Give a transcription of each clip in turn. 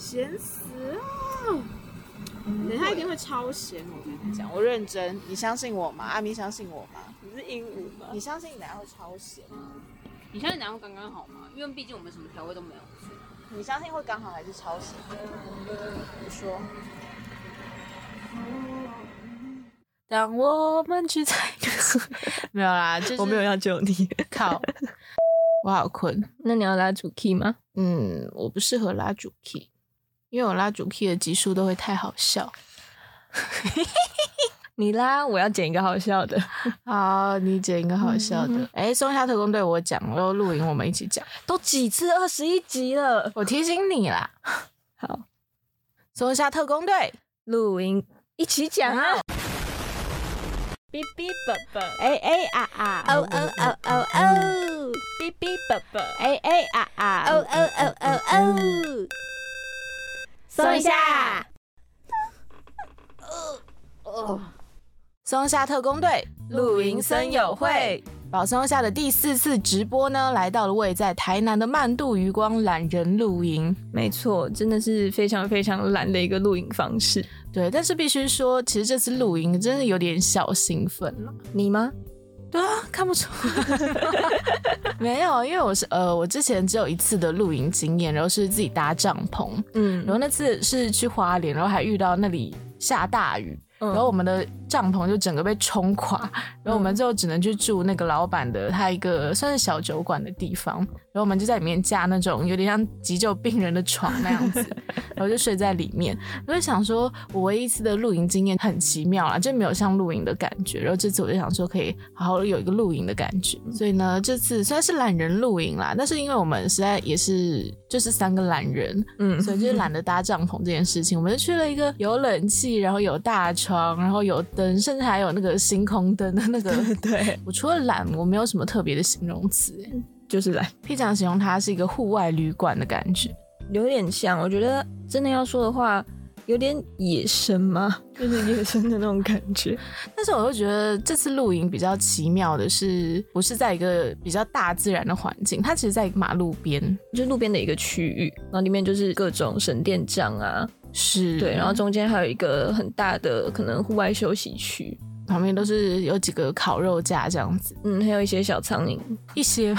咸死了！等一下一定会超咸，我跟你讲，我认真，你相信我吗？阿咪相信我吗？你是鹦鹉吗？你相信等一下会超咸吗？你相信等下会刚刚好吗？因为毕竟我们什么调味都没有。你相信会刚好还是超咸？你说。当我们去猜，没有啦，就是我没有要救你。靠，我好困。那你要拉主 key 吗？嗯，我不适合拉主 key，因为我拉主 key 的集数都会太好笑。你拉，我要剪一个好笑的。好，你剪一个好笑的。哎，松下特工队，我讲，然后录影我们一起讲。都几次二十一集了，我提醒你啦。好，松下特工队录音一起讲啊。哔哔啵啵，哎哎啊啊，哦哦哦哦哦，哔哔啵啵，哎哎啊啊，哦哦哦哦哦，松一下。哦，松下特工队露营森友会，宝松下的第四次直播呢，来到了位在台南的曼度余光懒人露营。没错，真的是非常非常懒的一个露营方式。对，但是必须说，其实这次露营真的有点小兴奋了。你吗？对啊，看不出来。没有，因为我是呃，我之前只有一次的露营经验，然后是自己搭帐篷，嗯然后那次是去花莲，然后还遇到那里下大雨。然后我们的帐篷就整个被冲垮，然后我们最后只能去住那个老板的他一个算是小酒馆的地方，然后我们就在里面架那种有点像急救病人的床那样子，然后就睡在里面。我就想说，我唯一一次的露营经验很奇妙啦，就没有像露营的感觉。然后这次我就想说，可以好好有一个露营的感觉。所以呢，这次虽然是懒人露营啦，但是因为我们实在也是就是三个懒人，嗯，所以就是懒得搭帐篷这件事情，我们就去了一个有冷气，然后有大床，然后有灯，甚至还有那个星空灯的那个。对，我除了懒，我没有什么特别的形容词。就是懒，P 长形容它是一个户外旅馆的感觉。有点像。我觉得真的要说的话，有点野生吗？就是野生的那种感觉。但是我又觉得这次露营比较奇妙的是，不是在一个比较大自然的环境，它其实在一个马路边，就是路边的一个区域，然后里面就是各种神殿帐啊，是对，然后中间还有一个很大的可能户外休息区，旁边都是有几个烤肉架这样子，嗯，还有一些小苍蝇，一些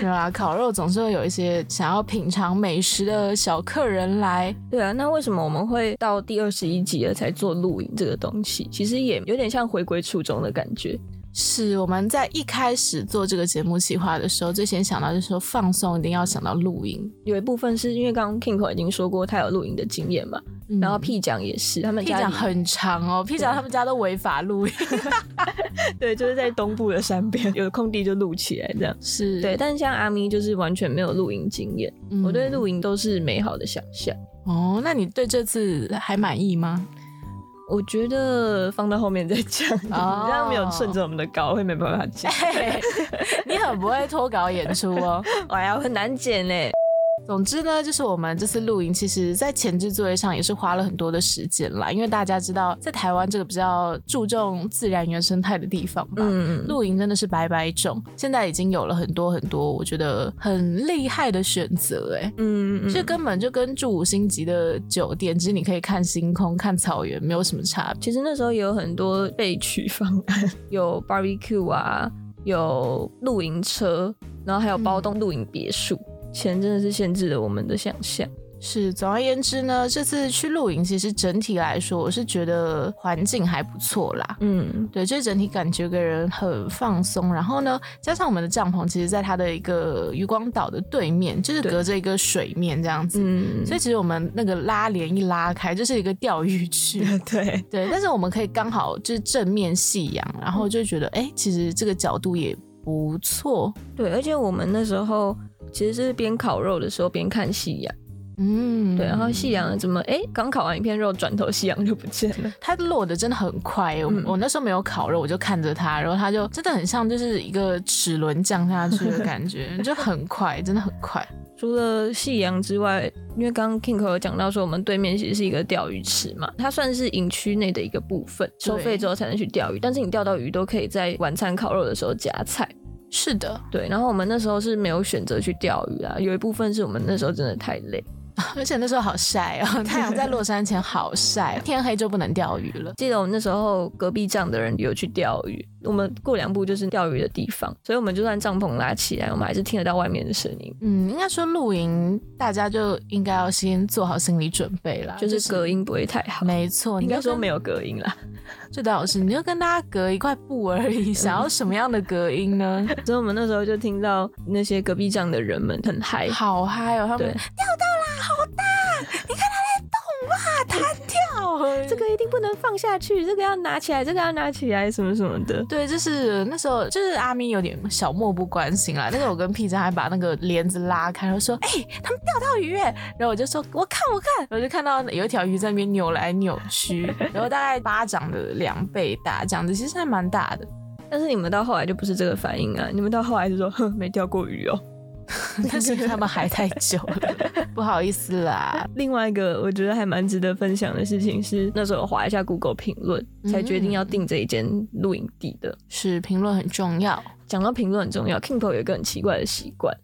对 啊，烤肉总是会有一些想要品尝美食的小客人来。对啊，那为什么我们会到第二十一集了才做露营这个东西？其实也有点像回归初衷的感觉。是我们在一开始做这个节目企划的时候，最先想到就是说放松，一定要想到露营。有一部分是因为刚刚 Kingo 已经说过他有露营的经验嘛，然后 P 奖也是，他们 P 家很长哦，P 讲他们家都违法露营，对，就是在东部的山边，有空地就露起来这样。是对，但是像阿咪就是完全没有露营经验，嗯我对露营都是美好的想象。哦，那你对这次还满意吗？我觉得放到后面再讲，哦这样没有顺着我们的稿会没办法讲，嘿 你很不会脱稿演出哦。哎呀，很难剪呢。总之呢，就是我们这次露营，其实在前置作业上也是花了很多的时间啦。因为大家知道，在台湾这个比较注重自然原生态的地方吧，露营真的是百百种。现在已经有了很多很多，我觉得很厉害的选择，哎。嗯嗯，这根本就跟住五星级的酒店，只是你可以看星空、看草原，没有什么差别。其实那时候也有很多备取方案，有 barbecue 啊，有露营车，然后还有包栋露营别墅。钱真的是限制了我们的想象。是，总而言之呢，这次去露营，其实整体来说，我是觉得环境还不错啦。嗯，对，就是整体感觉给人很放松。然后呢，加上我们的帐篷，其实在它的一个渔光岛的对面，就是隔着一个水面这样子。嗯，所以其实我们那个拉帘一拉开，就是一个钓鱼区。对，对，但是我们可以刚好就是正面夕阳，然后就觉得，哎、其实这个角度也不错。对，而且我们那时候其实是边烤肉的时候边看夕阳，嗯，对，然后夕阳怎么哎，刚烤完一片肉，转头夕阳就不见了。它落的真的很快耶、我嗯我那时候没有烤肉，我就看着它，然后它就真的很像就是一个齿轮降下去的感觉，就很快，真的很快。除了夕阳之外，因为刚刚 King 有讲到说，我们对面其实是一个钓鱼池嘛，它算是营区内的一个部分，收费之后才能去钓鱼。但是你钓到鱼都可以在晚餐烤肉的时候夹菜。是的，对，然后我们那时候是没有选择去钓鱼啊，有一部分是我们那时候真的太累。而且那时候好晒哦，太阳在落山前好晒，天黑就不能钓鱼了。记得我们那时候隔壁帐的人有去钓鱼，我们过两步就是钓鱼的地方，所以我们就算帐篷拉起来，我们还是听得到外面的声音。嗯，应该说露营，大家就应该要先做好心理准备啦，就是隔音不会太好。没错，应该说没有隔音啦。这倒是，你就跟大家隔一块布而已，想要什么样的隔音呢？所以我们那时候就听到那些隔壁帐的人们很嗨，好嗨哦！他们钓到这个一定不能放下去，这个要拿起来，这个要拿起来，什么什么的。对，就是那时候，就是阿咪有点小漠不关心啦。那个我跟 P 站还把那个帘子拉开，然后说：“哎，他们钓到鱼！”然后我就说：“我看，我看。”我就看到有一条鱼在那边扭来扭去，然后大概巴掌的两倍大，这样子其实还蛮大的。但是你们到后来就不是这个反应啊，你们到后来就说：“哼，没钓过鱼哦。” 但是他们还太久了，不好意思啦。另外一个我觉得还蛮值得分享的事情是，那时候划一下 Google 评论，才决定要订这一间露营地的。是评论很重要。讲到评论很重要，Kingpo 有一个很奇怪的习惯，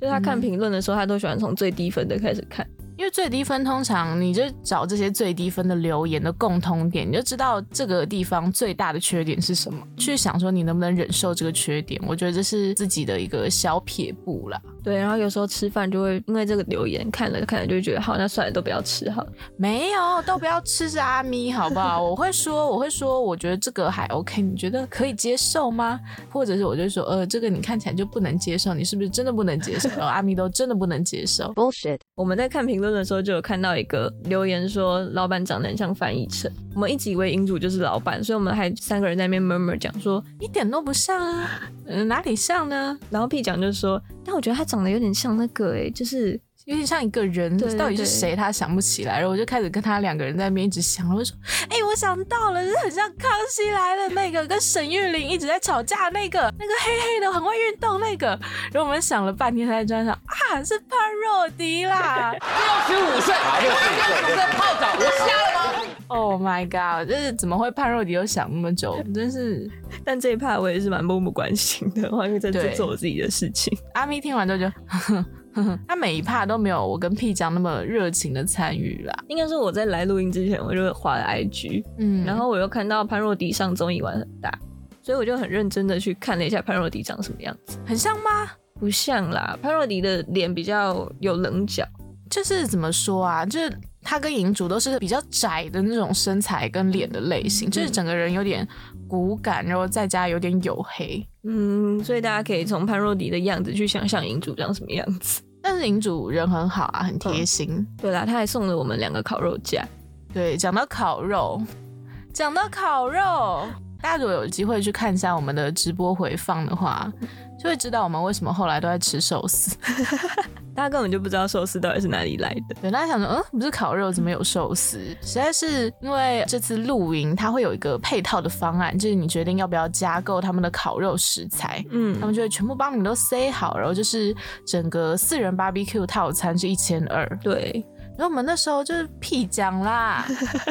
就是他看评论的时候，他都喜欢从最低分的开始看。因为最低分通常你就找这些最低分的留言的共通点，你就知道这个地方最大的缺点是什么，去想说你能不能忍受这个缺点。我觉得这是自己的一个小撇步啦。对，然后有时候吃饭就会因为这个留言看了看了就会觉得好，那算了，都不要吃好。没有，都不要吃是阿咪，好不好？我会说，我会说，我觉得这个还 OK，你觉得可以接受吗？或者是我就说，呃，这个你看起来就不能接受，你是不是真的不能接受？然后阿咪都真的不能接受。Bullshit！我们在看评论的时候就有看到一个留言说，老板长得很像翻译成。我们一直以为营主就是老板，所以我们还三个人在那边 murmur 讲说，一点都不像啊，嗯，哪里像呢？然后 P 讲就说，但我觉得他长得有点像那个，哎，就是有点像一个人，到底是谁？他想不起来，然后我就开始跟他两个人在那边一直想，我就说，哎，我想到了，是很像康熙来了那个，跟沈玉琳一直在吵架那个，那个黑黑的很会运动那个。然后我们想了半天，在桌上啊，是潘若迪啦，六十五岁，六十五岁泡澡，我瞎了吗？Oh my god！就是怎么会潘若迪又想那么久？真是，但这一趴我也是蛮漠不关心的，我 因为在做我自己的事情。阿咪听完之后就，他每一趴都没有我跟 P 讲那么热情的参与啦。应该是我在来录音之前我就划了 IG，嗯，然后我又看到潘若迪上综艺玩很大，所以我就很认真的去看了一下潘若迪长什么样子。很像吗？不像啦，潘若迪的脸比较有棱角，就是怎么说啊？就是。他跟银主都是比较窄的那种身材跟脸的类型，就是整个人有点骨感，然后再加有点黝黑，嗯，所以大家可以从潘若迪的样子去想象银主长什么样子。但是银主人很好啊，很贴心。对啦，他还送了我们两个烤肉架。对，讲到烤肉，讲到烤肉，大家如果有机会去看一下我们的直播回放的话。就会知道我们为什么后来都在吃寿司，大家根本就不知道寿司到底是哪里来的。对，大家想说，嗯，不是烤肉，怎么有寿司？实在是因为这次露营，它会有一个配套的方案，就是你决定要不要加购他们的烤肉食材，嗯，他们就会全部帮你都塞好，然后就是整个四人 barbecue 套餐是一千二，对。然后我们那时候就是屁讲啦，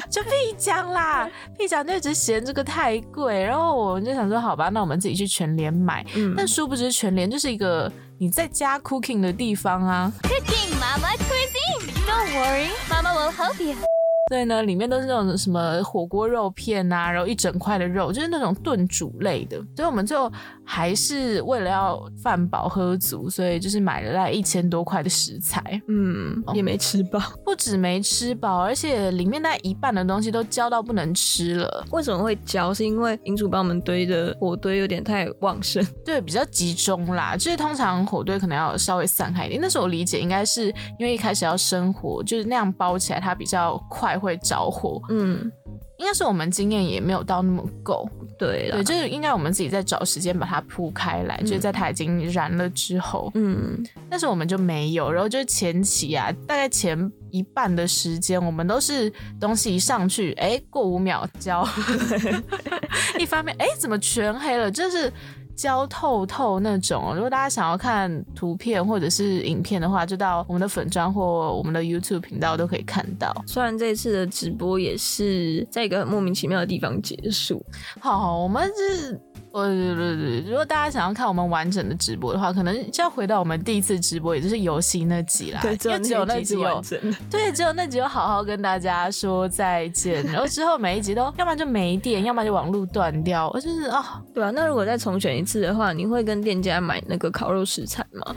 就屁讲啦，屁讲就一直嫌这个太贵，然后我们就想说，好吧，那我们自己去全联买。但殊不知全联就是一个你在家 cooking 的地方啊。Cooking Mama Cuisine，Don't worry，Mama will help you。对呢，里面都是那种什么火锅肉片啊，然后一整块的肉，就是那种炖煮类的。所以我们最后还是为了要饭饱喝足，所以就是买了那一千多块的食材，嗯，也没吃饱。不止没吃饱，而且里面那一半的东西都焦到不能吃了。为什么会焦？是因为银主帮我们堆的火堆有点太旺盛，对，比较集中啦。就是通常火堆可能要稍微散开一点。那时候我理解应该是因为一开始要生火，就是那样包起来它比较快。会着火，嗯，应该是我们经验也没有到那么够，对对，就是应该我们自己在找时间把它铺开来，就是在它已经燃了之后，嗯，但是我们就没有，然后就是前期啊，大概前一半的时间，我们都是东西一上去，哎，过五秒焦，一方面，哎，怎么全黑了，就是。焦透透那种，如果大家想要看图片或者是影片的话，就到我们的粉砖或我们的 YouTube 频道都可以看到。虽然这次的直播也是在一个很莫名其妙的地方结束。好，我们是。哦，对对对，如果大家想要看我们完整的直播的话，可能就要回到我们第一次直播，也就是游戏那集啦。对，只有那集是完整。对，只有那集有好好跟大家说再见，然后之后每一集都要么就没电，要么就网络断掉，我就是啊，对啊。那如果再重选一次的话，你会跟店家买那个烤肉食材吗？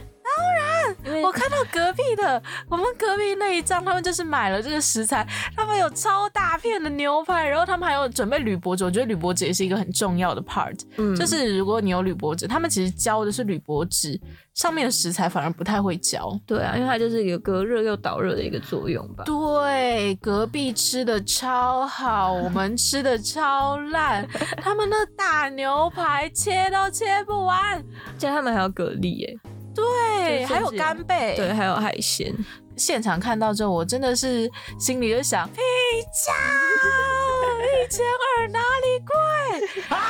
我看到隔壁的，我们隔壁那一张，他们就是买了这个食材，他们有超大片的牛排，然后他们还有准备铝箔纸，我觉得铝箔纸也是一个很重要的 part，嗯，就是如果你有铝箔纸，他们其实教的是铝箔纸上面的食材反而不太会教，对啊，因为它就是有隔热又导热的一个作用吧。对，隔壁吃的超好，我们吃的超烂，他们那大牛排切都切不完，而且他们还有蛤蜊耶。对，还有干贝，对，还有海鲜。现场看到之后，我真的是心里就想，屁价一千二哪里贵？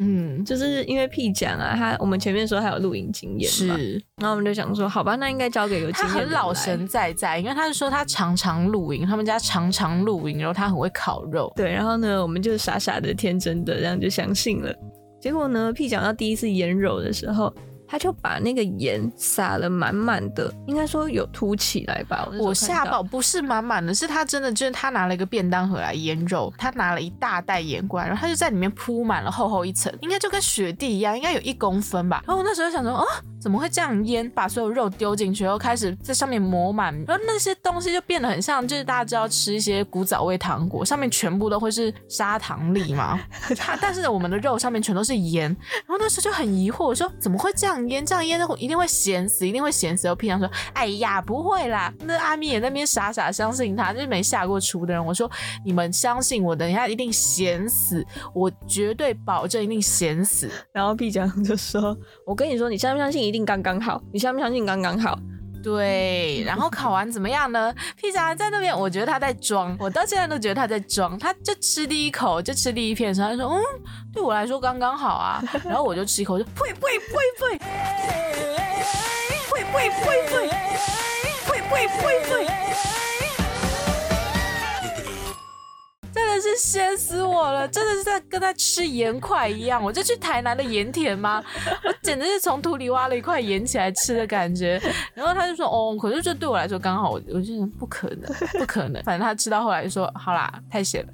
嗯，就是因为屁讲啊，他我们前面说他有露营经验嘛，是，然后我们就想说，好吧，那应该交给有经验。他很老神在在，因为他是说他常常露营，他们家常常露营，然后他很会烤肉。对，然后呢，我们就傻傻的、天真的这样就相信了。结果呢，屁讲到第一次腌肉的时候。他就把那个盐撒了满满的，应该说有凸起来吧。我吓到，不是满满的，是他真的就是他拿了一个便当盒来腌肉，他拿了一大袋盐过来，然后他就在里面铺满了厚厚一层，应该就跟雪地一样，应该有一公分吧。然后我那时候想说，啊，怎么会这样腌？把所有肉丢进去，然后开始在上面抹满，然后那些东西就变得很像，就是大家知道吃一些古早味糖果，上面全部都会是砂糖粒嘛。他但是我们的肉上面全都是盐，然后那时候就很疑惑，我说怎么会这样？腌这样腌的一定会咸死，一定会咸死。我平常说，哎呀，不会啦。那阿咪也那边傻傻相信他，就是没下过厨的人。我说，你们相信我等一下一定咸死，我绝对保证一定咸死。然后皮酱就说，我跟你说，你相不相信一定刚刚好？你相不相信刚刚好？对，然后烤完怎么样呢？披萨在那边，我觉得他在装，我到现在都觉得他在装。他就吃第一口，就吃第一片的时候，他说：“嗯，对我来说刚刚好啊。”然后我就吃一口，就呸呸呸呸，呸呸呸呸，呸呸呸呸。的是咸死我了！真的是在跟他吃盐块一样。我就去台南的盐田吗？我简直是从土里挖了一块盐起来吃的感觉。然后他就说：“哦，可是这对我来说刚好。”我我就不可能，不可能。反正他吃到后来就说：“好啦，太咸了。”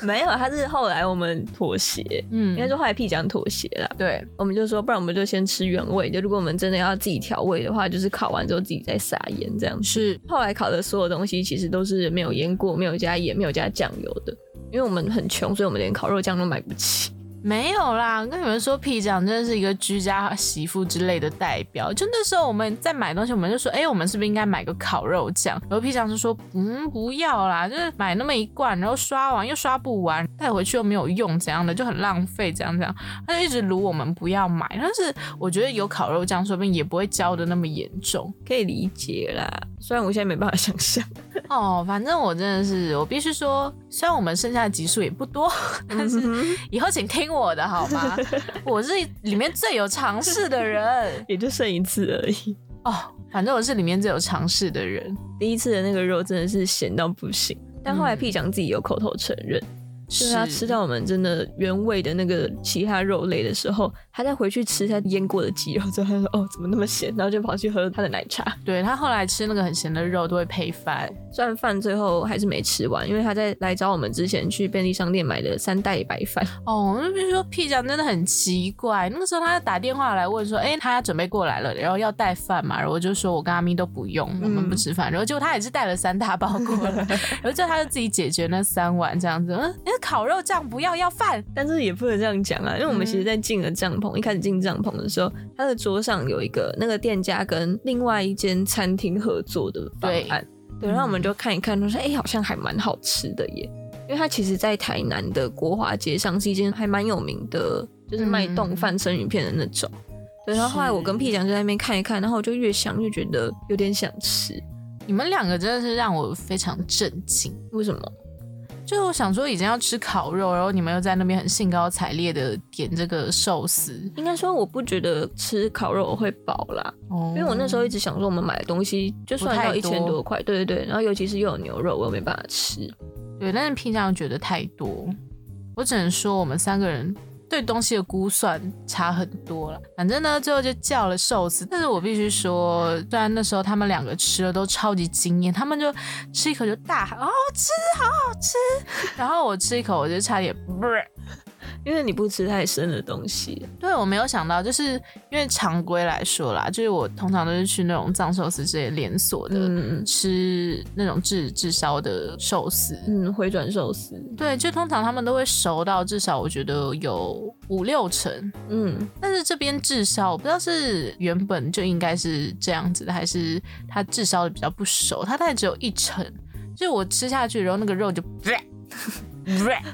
没有，他是后来我们妥协。嗯，应该说后来屁讲妥协了。对，我们就说，不然我们就先吃原味。就如果我们真的要自己调味的话，就是烤完之后自己再撒盐这样。是，后来烤的所有东西其实都是没有腌过、没有加盐、没有加酱油的。因为我们很穷，所以我们连烤肉酱都买不起。没有啦，跟你们说，皮酱真的是一个居家媳妇之类的代表。就那时候我们在买东西，我们就说，哎，我们是不是应该买个烤肉酱？然后皮酱就说，嗯，不要啦，就是买那么一罐，然后刷完又刷不完，带回去又没有用，怎样的就很浪费，怎样怎样。他就一直卤我们不要买。但是我觉得有烤肉酱，说不定也不会焦的那么严重，可以理解啦。虽然我现在没办法想象。哦，反正我真的是，我必须说，虽然我们剩下的集数也不多，但是以后请听我的好吗？我是里面最有尝试的人，也就剩一次而已。哦，反正我是里面最有尝试的人。第一次的那个肉真的是咸到不行，但后来 P 讲自己有口头承认。是他吃到我们真的原味的那个其他肉类的时候，他再回去吃他腌过的鸡肉之后，他说：“哦，怎么那么咸？”然后就跑去喝他的奶茶。对他后来吃那个很咸的肉都会配饭，虽然饭最后还是没吃完，因为他在来找我们之前去便利商店买的三袋白饭。哦，那比如说屁酱真的很奇怪，那个时候他打电话来问说：“哎，他准备过来了，然后要带饭嘛？”然后我就说：“我跟阿咪都不用，我们不吃饭。”然后结果他也是带了三大包过来，然后之后他就自己解决那三碗这样子。嗯，那烤肉酱不。要要饭，但是也不能这样讲啊，因为我们其实，在进了帐篷，一开始进帐篷的时候，他的桌上有一个那个店家跟另外一间餐厅合作的方案，对，然后我们就看一看，说，哎，好像还蛮好吃的耶，因为他其实，在台南的国华街上是一间还蛮有名的，就是卖冻饭、生鱼片的那种，对，然后后来我跟屁讲就在那边看一看，然后我就越想越觉得有点想吃，你们两个真的是让我非常震惊，为什么？就我想说，已经要吃烤肉，然后你们又在那边很兴高采烈的点这个寿司。应该说，我不觉得吃烤肉会饱啦，因为我那时候一直想说，我们买的东西就算要一千多块，对对对，然后尤其是又有牛肉，我又没办法吃。对，但是平常觉得太多，我只能说我们三个人对东西的估算差很多了。反正呢，最后就叫了寿司，但是我必须说，虽然那时候他们两个吃了都超级惊艳，他们就吃一口就大喊好好吃，好好吃，然后我吃一口我就差点。因为你不吃太生的东西，对我没有想到，就是因为常规来说啦，就是我通常都是去那种藏寿司这些连锁的，嗯吃那种炙炙烧的寿司，嗯，回转寿司，对，就通常他们都会熟到至少我觉得有五六成，嗯，但是这边炙烧我不知道是原本就应该是这样子的，还是它炙烧的比较不熟，它大概只有一成，就我吃下去然后那个肉就。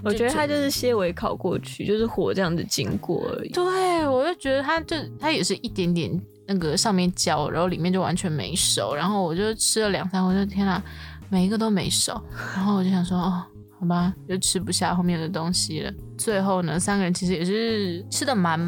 我觉得它就是些微烤过去，就是火这样子经过而已。对，我就觉得它就它也是一点点那个上面焦，然后里面就完全没熟。然后我就吃了两三我，就天哪，每一个都没熟。然后我就想说，哦，好吧，就吃不下后面的东西了。最后呢，三个人其实也是吃的蛮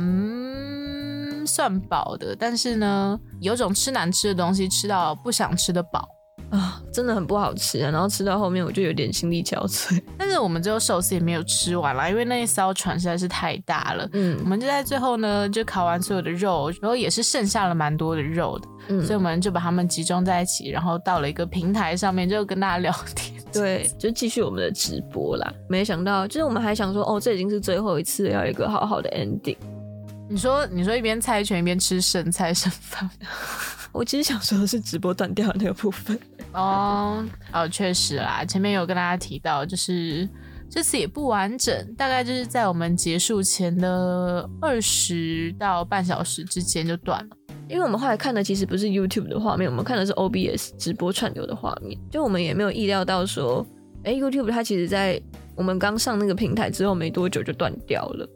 算饱的，但是呢，有种吃难吃的东西吃到不想吃的饱。啊，真的很不好吃啊！然后吃到后面我就有点心力憔悴。但是我们最后寿司也没有吃完啦，因为那一艘船实在是太大了。嗯，我们就在最后呢，就烤完所有的肉，然后也是剩下了蛮多的肉的，嗯所以我们就把它们集中在一起，然后到了一个平台上面，就跟大家聊天。对，就继续我们的直播啦。没想到，就是我们还想说，哦，这已经是最后一次，要有一个好好的 ending。你说，你说一边猜拳一边吃剩菜剩饭。我其实想说的是直播断掉的那个部分。哦哦，确实啦，前面有跟大家提到，就是这次也不完整，大概就是在我们结束前的二十到半小时之间就断了。因为我们后来看的其实不是 YouTube 的画面，我们看的是 OBS 直播串流的画面，就我们也没有意料到说，哎，YouTube 它其实在我们刚上那个平台之后没多久就断掉了。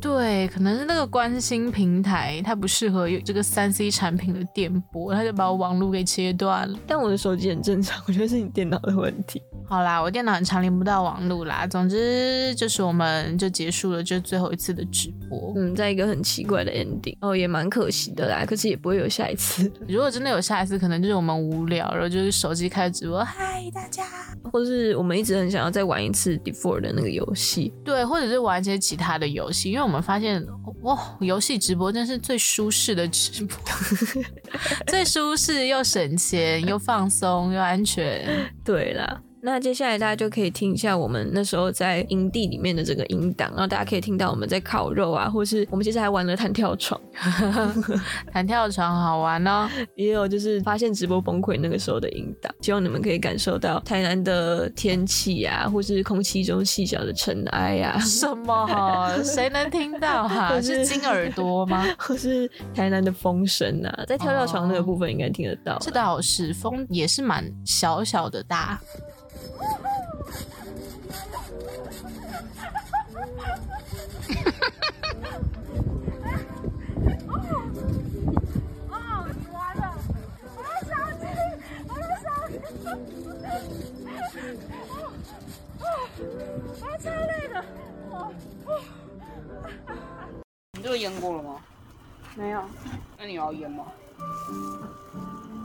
对，可能是那个关心平台，它不适合有这个三 C 产品的电波，它就把我网络给切断了。但我的手机很正常，我觉得是你电脑的问题。好啦，我电脑很常连不到网络啦。总之就是我们就结束了，就最后一次的直播。嗯，在一个很奇怪的 ending，哦，也蛮可惜的啦。可是也不会有下一次。如果真的有下一次，可能就是我们无聊，然后就是手机开直播，嗨大家，或是我们一直很想要再玩一次 Default 的那个游戏，对，或者是玩一些其他的游戏，因为我们发现哇，游戏直播真是最舒适的直播，最舒适又省钱又放松又安全。对啦。那接下来大家就可以听一下我们那时候在营地里面的这个音档，然后大家可以听到我们在烤肉啊，或是我们其实还玩了弹跳床，弹跳床好玩哦，也有就是发现直播崩溃那个时候的音档，希望你们可以感受到台南的天气啊，或是空气中细小的尘埃啊，什么？谁能听到哈、是金耳朵吗？或是台南的风声啊，在跳跳床那个部分应该听得到。这倒是，风也是蛮小小的大。你这个腌过了吗？没有，那你要腌吗？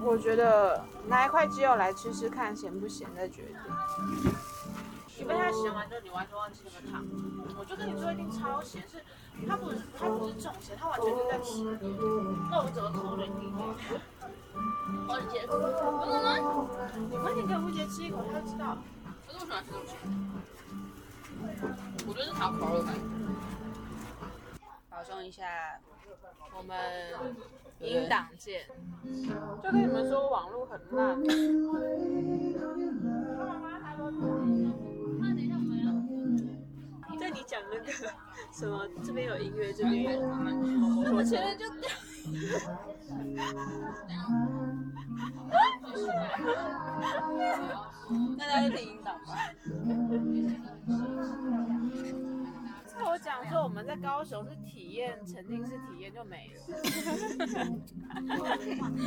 我觉得拿一块鸡肉来吃吃看，咸不咸再决定。你被它咸完之后，你完全忘记那个汤。我就跟你说一定超咸，是它不是它不是重咸，它完全就在吃肉折扣的地方。我姐，真的吗？你快点给吴杰吃一口，他就知道。可是我喜欢吃这种咸的。我觉得是烤烤肉感觉。保证一下，我们音档键。就跟你们说，网络很烂。在你讲那个什么，这边有音乐，这边有，我前面就掉那大家就听音档吧。那我讲说我们在高雄是体验沉浸式体验就没了。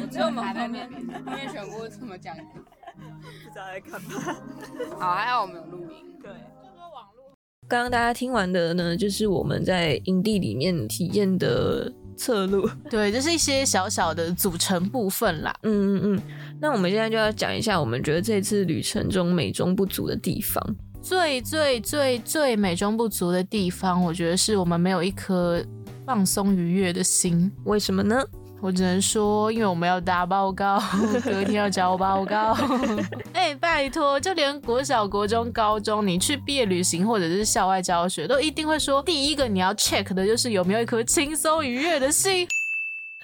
我只有我们后面后面全部这么讲。不知道在干嘛。好，还好我们有录音。对。就说网络刚刚大家听完的呢，就是我们在营地里面体验的侧录。对，就是一些小小的组成部分啦。嗯嗯嗯。那我们现在就要讲一下，我们觉得这次旅程中美中不足的地方。最最最最美中不足的地方，我觉得是我们没有一颗放松愉悦的心。为什么呢？我只能说，因为我们要打报告，隔天要交报告。哎，拜托，就连国小、国中、高中，你去毕业旅行或者是校外教学，都一定会说，第一个你要 check 的就是有没有一颗轻松愉悦的心。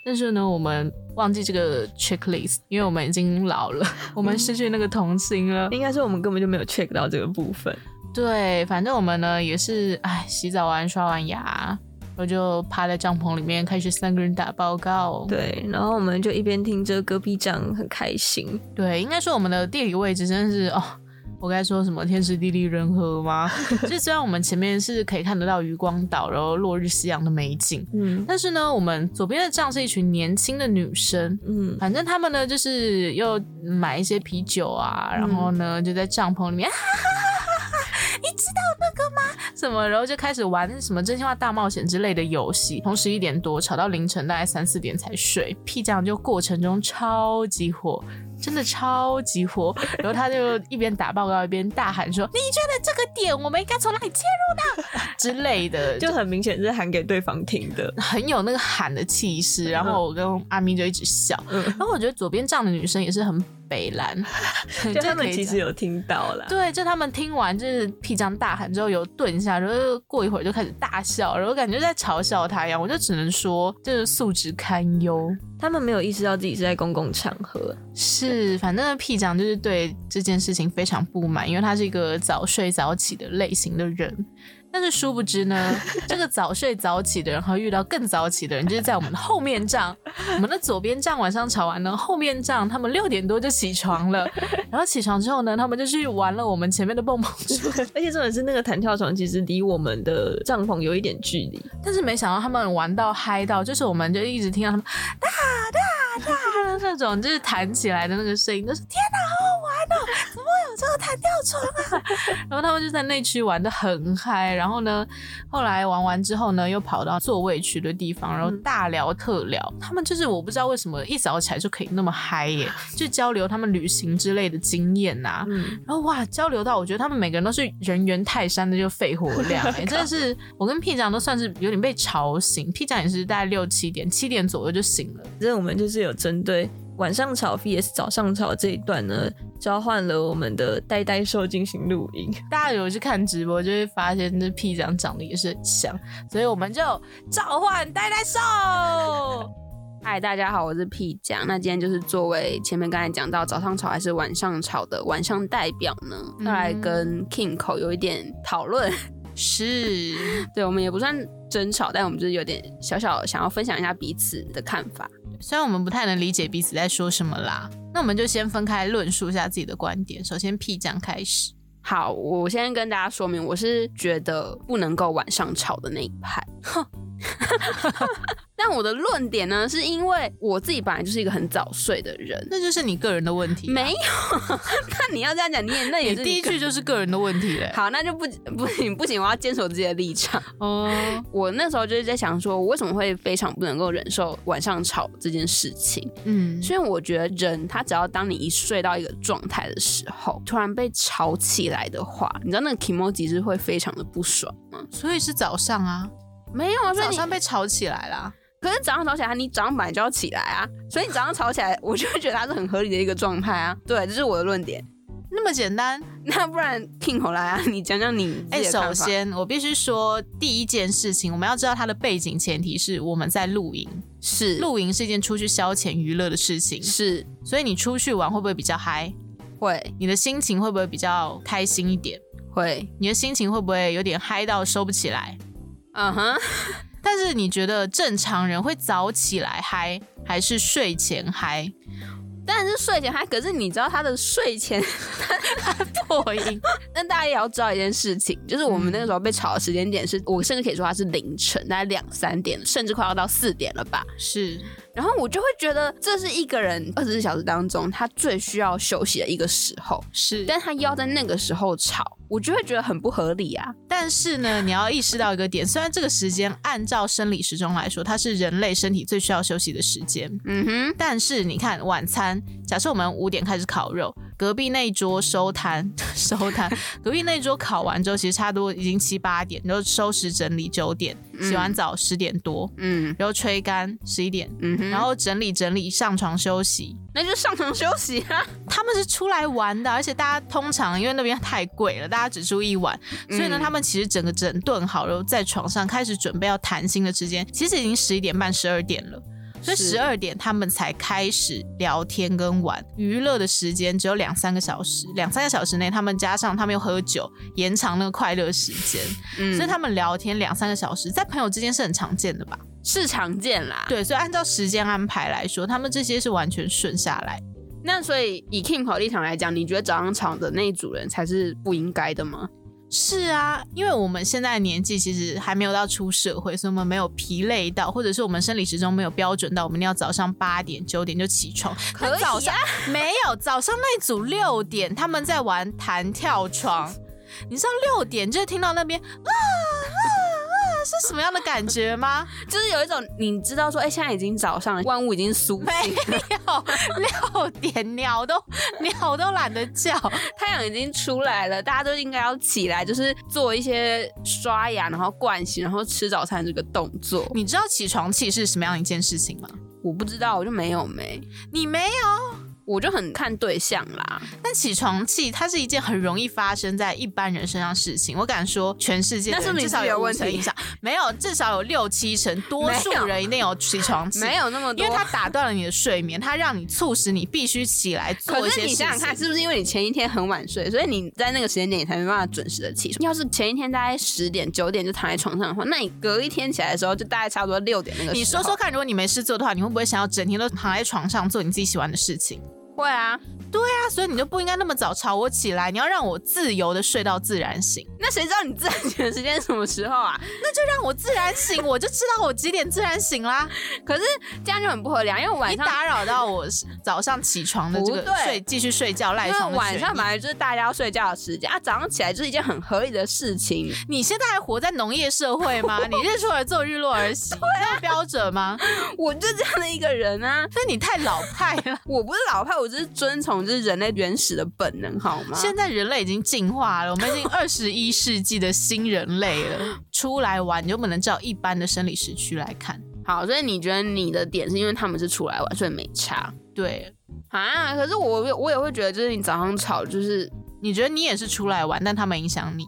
但是呢，我们忘记这个 checklist，因为我们已经老了，我们失去那个童心了。应该是我们根本就没有 check 到这个部分。对，反正我们呢也是，哎，洗澡完、刷完牙。我就趴在帐篷里面，开始三个人打报告。对，然后我们就一边听着隔壁讲，很开心。对，应该说我们的地理位置真的是哦，我该说什么天时地利人和吗？就虽然我们前面是可以看得到渔光岛，然后落日夕阳的美景，嗯，但是呢，我们左边的帐是一群年轻的女生，嗯，反正他们呢就是又买一些啤酒啊，然后呢就在帐篷里面。你知道那个吗？什么？然后就开始玩什么真心话大冒险之类的游戏，从十一点多吵到凌晨大概三四点才睡。屁这样就过程中超级火。真的超级火，然后他就一边打报告一边大喊说：“你觉得这个点我们应该从哪里切入呢？” 之类的，就很明显是喊给对方听的，很有那个喊的气势。然后我跟阿咪就一直笑。然后我觉得左边站的女生也是很北兰，就他们其实有听到了。对，就他们听完就是屁张大喊之后有顿一下，然后过一会儿就开始大笑，然后感觉在嘲笑他一样。我就只能说，就是素质堪忧。他们没有意识到自己是在公共场合，是，反正屁长就是对这件事情非常不满，因为他是一个早睡早起的类型的人。但是殊不知呢，这个早睡早起的人和遇到更早起的人，就是在我们的后面帐。我们的左边帐晚上吵完呢，后面帐他们六点多就起床了。然后起床之后呢，他们就去玩了我们前面的蹦蹦床。而且重点是那个弹跳床其实离我们的帐篷有一点距离。但是没想到他们玩到嗨到，就是我们就一直听到他们哒哒哒的那种，就是弹起来的那个声音，就是天哪，好好玩哦！怎么跳床啊？然后他们就在那区玩的很嗨。然后呢，后来玩完之后呢，又跑到座位区的地方，然后大聊特聊。他们就是我不知道为什么一早起来就可以那么嗨耶，就交流他们旅行之类的经验呐。然后哇，交流到我觉得他们每个人都是人猿泰山的就肺活量，真的是我跟 P 长都算是有点被吵醒。P 长也是大概六七点，七点左右就醒了。这我们就是有针对。晚上吵 vs 早上吵这一段呢，交换了我们的呆呆兽进行录音。大家有去看直播，就会发现这屁长长得也是很像，所以我们就召唤呆呆兽。嗨，大家好，我是屁酱。那今天就是作为前面刚才讲到早上吵还是晚上吵的晚上代表呢，要来跟 King 口有一点讨论。是 对，我们也不算争吵，但我们就是有点小小想要分享一下彼此的看法。虽然我们不太能理解彼此在说什么啦，那我们就先分开论述一下自己的观点。首先，P 酱开始。好，我先跟大家说明，我是觉得不能够晚上吵的那一派。但我的论点呢，是因为我自己本来就是一个很早睡的人，那就是你个人的问题。没有，那你要这样讲，你也那也是第一句就是个人的问题嘞。好，那就不 不行不行，我要坚守自己的立场。哦，我那时候就是在想说，我为什么会非常不能够忍受晚上吵这件事情？嗯，所以我觉得人他只要当你一睡到一个状态的时候，突然被吵起来的话，你知道那个 emoji 是会非常的不爽吗？所以是早上啊，没有啊，早上被吵起来了。可是早上吵起来，你早上本来就要起来啊，所以你早上吵起来，我就会觉得它是很合理的一个状态啊。对，这是我的论点。那么简单，那不然听回来啊，你讲讲你。哎，首先我必须说，第一件事情，我们要知道它的背景前提是我们在露营，是露营是一件出去消遣娱乐的事情，是。所以你出去玩会不会比较嗨？会。你的心情会不会比较开心一点？会。你的心情会不会有点嗨到收不起来？嗯哼。但是你觉得正常人会早起来嗨，还是睡前嗨？当然是睡前嗨。可是你知道他的睡前 他破音？那大家也要知道一件事情，就是我们那个时候被吵的时间点是，我甚至可以说它是凌晨，大概两三点，甚至快要到四点了吧？是。然后我就会觉得，这是一个人二十四小时当中他最需要休息的一个时候。是。但他要在那个时候吵。我就会觉得很不合理啊。但是呢，你要意识到一个点，虽然这个时间按照生理时钟来说，它是人类身体最需要休息的时间，嗯哼。但是你看晚餐，假设我们五点开始烤肉，隔壁那一桌收摊 收摊，隔壁那一桌烤完之后，其实差不多已经七八点，然后收拾整理九点，洗完澡十点多，嗯，然后吹干十一点，嗯，然后整理整理上床休息。那就上床休息啊！他们是出来玩的，而且大家通常因为那边太贵了，大家只住一晚，所以呢，他们其实整个整顿好了，在床上开始准备要谈心的时间，其实已经十一点半、十二点了。所以十二点他们才开始聊天跟玩，娱乐的时间只有两三个小时，两三个小时内他们加上他们又喝酒，延长那个快乐时间。嗯，所以他们聊天两三个小时，在朋友之间是很常见的吧？是常见啦。对，所以按照时间安排来说，他们这些是完全顺下来。那所以以 King 跑立场来讲，你觉得早上场的那一组人才是不应该的吗？是啊，因为我们现在年纪其实还没有到出社会，所以我们没有疲累到，或者是我们生理时钟没有标准到，我们要早上八点九点就起床。可早上 没有，早上那组六点他们在玩弹跳床，你知道六点就听到那边啊。是什么样的感觉吗？就是有一种你知道说，哎，现在已经早上，万物已经苏醒，没有六点，鸟都鸟都懒得叫，太阳已经出来了，大家都应该要起来，就是做一些刷牙，然后盥洗，然后吃早餐这个动作。你知道起床气是什么样一件事情吗？我不知道，我就没有没，你没有。我就很看对象啦，但起床气它是一件很容易发生在一般人身上事情。我敢说，全世界至少有问题影响，没有至少有六七成，多数人一定有起床气，没有那么多，因为它打断了你的睡眠，它让你促使你必须起来做一些事情。你想想看，是不是因为你前一天很晚睡，所以你在那个时间点你才没办法准时的起床？要是前一天大概十点九点就躺在床上的话，那你隔一天起来的时候就大概差不多六点那个。你说说看，如果你没事做的话，你会不会想要整天都躺在床上做你自己喜欢的事情？会啊。对啊，所以你就不应该那么早吵我起来，你要让我自由的睡到自然醒。那谁知道你自然醒的时间是什么时候啊？那就让我自然醒，我就知道我几点自然醒啦。可是这样就很不合理，因为晚上打扰到我早上起床的这个睡继续睡觉赖床。晚上本来就是大家要睡觉的时间啊，早上起来就是一件很合理的事情。你现在还活在农业社会吗？你日出而作，日落而息，这标准吗？我就这样的一个人啊。那你太老派了。我不是老派，我只是遵从。就是人类原始的本能，好吗？现在人类已经进化了，我们已经二十一世纪的新人类了。出来玩，你就不能照一般的生理时区来看。好，所以你觉得你的点是因为他们是出来玩，所以没差。对啊，可是我我也会觉得，就是你早上吵，就是你觉得你也是出来玩，但他们影响你。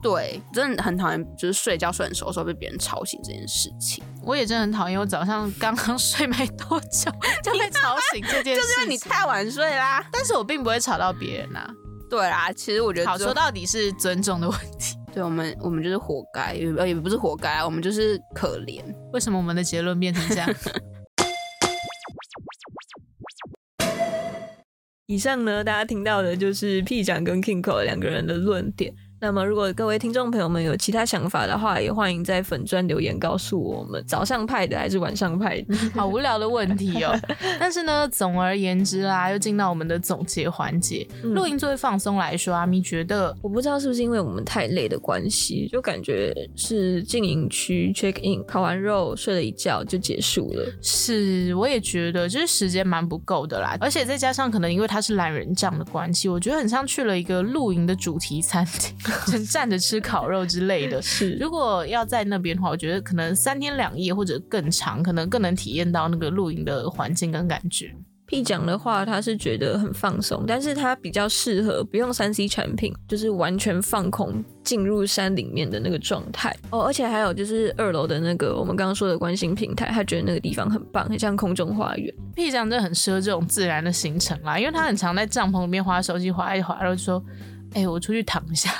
对，真的很讨厌，就是睡觉睡很熟的时候被别人吵醒这件事情。我也真的很讨厌，我早上刚刚睡没多久就被吵醒这件事情，就是因为你太晚睡啦。但是我并不会吵到别人呐。对啦，其实我觉得，好说到底是尊重的问题。对我们，我们就是活该，也也不是活该，我们就是可怜。为什么我们的结论变成这样？以上呢，大家听到的就是 P 长跟 Kingo 两个人的论点。那么，如果各位听众朋友们有其他想法的话，也欢迎在粉砖留言告诉我们，早上派的还是晚上派的？好无聊的问题哦。但是呢，总而言之啦，又进到我们的总结环节。露营作为放松来说，阿咪觉得，我不知道是不是因为我们太累的关系，就感觉是进营区 check in，烤完肉睡了一觉就结束了。是，我也觉得就是时间蛮不够的啦。而且再加上可能因为他是懒人帐的关系，我觉得很像去了一个露营的主题餐厅。站着吃烤肉之类的，是。如果要在那边的话，我觉得可能三天两夜或者更长，可能更能体验到那个露营的环境跟感觉。P 讲的话，他是觉得很放松，但是他比较适合不用三 C 产品，就是完全放空进入山里面的那个状态。哦，而且还有就是二楼的那个我们刚刚说的关心平台，他觉得那个地方很棒，很像空中花园。P 讲真的很适合这种自然的行程啦，因为他很常在帐篷里面划手机，划一划，然后就说。哎，我出去躺一下，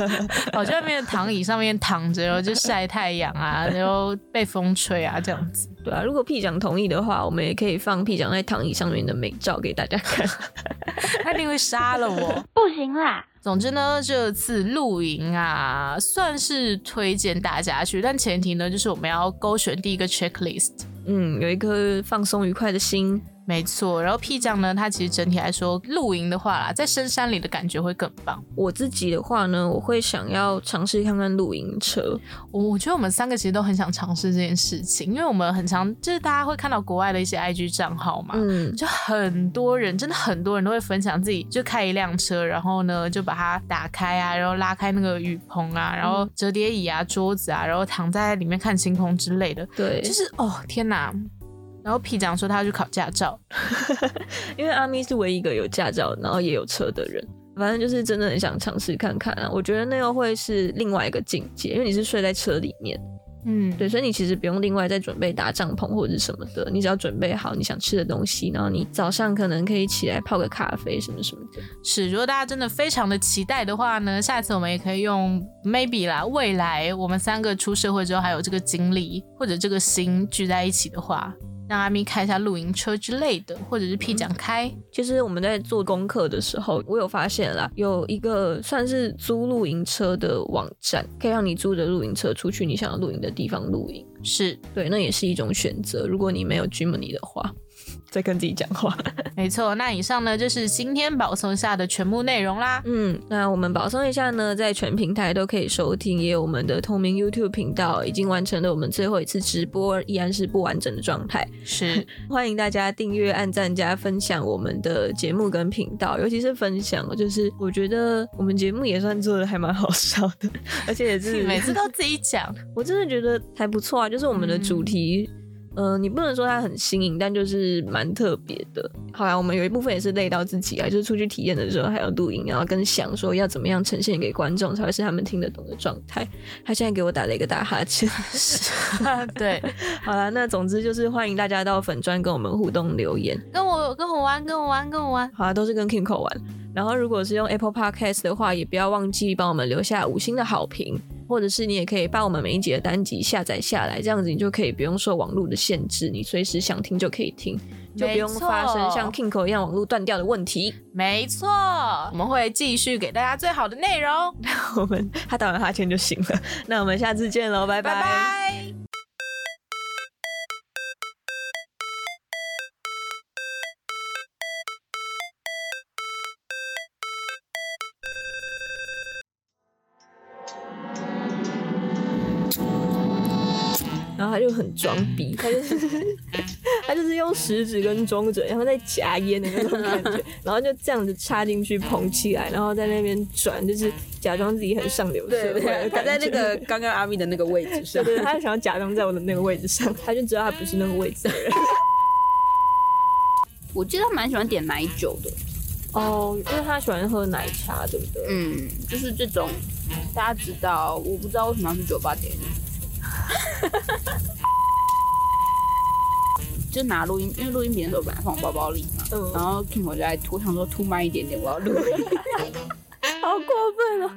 我在外面的躺椅上面躺着，然后就晒太阳啊，然后被风吹啊，这样子。对啊，如果 P 长同意的话，我们也可以放 P 长在躺椅上面的美照给大家看。他一定会杀了我，不行啦。总之呢，这次露营啊，算是推荐大家去，但前提呢，就是我们要勾选第一个 checklist，嗯，有一颗放松愉快的心。没错，然后 P 酱呢，它其实整体来说，露营的话啦，在深山里的感觉会更棒。我自己的话呢，我会想要尝试看看露营车。我我觉得我们三个其实都很想尝试这件事情，因为我们很常就是大家会看到国外的一些 IG 账号嘛，嗯，就很多人，真的很多人都会分享自己就开一辆车，然后呢就把它打开啊，然后拉开那个雨棚啊，然后折叠椅啊、桌子啊，然后躺在里面看星空之类的。对，就是哦天哪！然后皮长说他要去考驾照，因为阿咪是唯一一个有驾照，然后也有车的人。反正就是真的很想尝试看看啊！我觉得那又会是另外一个境界，因为你是睡在车里面，嗯，对，所以你其实不用另外再准备搭帐篷或者是什么的，你只要准备好你想吃的东西，然后你早上可能可以起来泡个咖啡什么什么的。是，如果大家真的非常的期待的话呢，下次我们也可以用 maybe 啦，未来我们三个出社会之后还有这个经历或者这个心聚在一起的话。让阿咪开一下露营车之类的，或者是 P 讲开。其实我们在做功课的时候，我有发现啦，有一个算是租露营车的网站，可以让你租着露营车出去你想要露营的地方露营。是对，那也是一种选择。如果你没有 Germany 的话。在跟自己讲话，没错。那以上呢就是今天保送下的全部内容啦。嗯，那我们保送一下呢，在全平台都可以收听，也有我们的同名 YouTube 频道，已经完成了我们最后一次直播，依然是不完整的状态。是，欢迎大家订阅、按赞、加分享我们的节目跟频道，尤其是分享，就是我觉得我们节目也算做的还蛮好笑的，而且也是 每次都自己讲，我真的觉得还不错啊。就是我们的主题。嗯，你不能说它很新颖，但就是蛮特别的。好啦，我们有一部分也是累到自己啊，就是出去体验的时候还要录音，然后跟想说要怎么样呈现给观众才会是他们听得懂的状态。他现在给我打了一个大哈欠。对，好啦，那总之就是欢迎大家到粉砖跟我们互动留言，跟我跟我玩，跟我玩，跟我玩。好啦，都是跟 Kingo 玩。然后如果是用 Apple Podcast 的话，也不要忘记帮我们留下五星的好评。或者是你也可以把我们每一集的单集下载下来，这样子你就可以不用受网络的限制，你随时想听就可以听，就不用发生像 Kingo 一样网络断掉的问题。没错，我们会继续给大家最好的内容。那我们他打完哈欠就行了，那我们下次见喽，拜拜。他就很装逼，他就是 他就是用食指跟中指，然后在夹烟的那种感觉，然后就这样子插进去捧起来，然后在那边转，就是假装自己很上流社会。他在那个 刚刚阿咪的那个位置上，对，他想要假装在我的那个位置上，他就知道他不是那个位置的人。我记得他蛮喜欢点奶酒的哦，因为他喜欢喝奶茶，对不对？嗯，就是这种大家知道，我不知道为什么要去酒吧点。就拿录音，因为录音笔的时候本来放我包包里嘛，然后 Kim 我就来吐，想说吐慢一点点，我要录，好过分哦。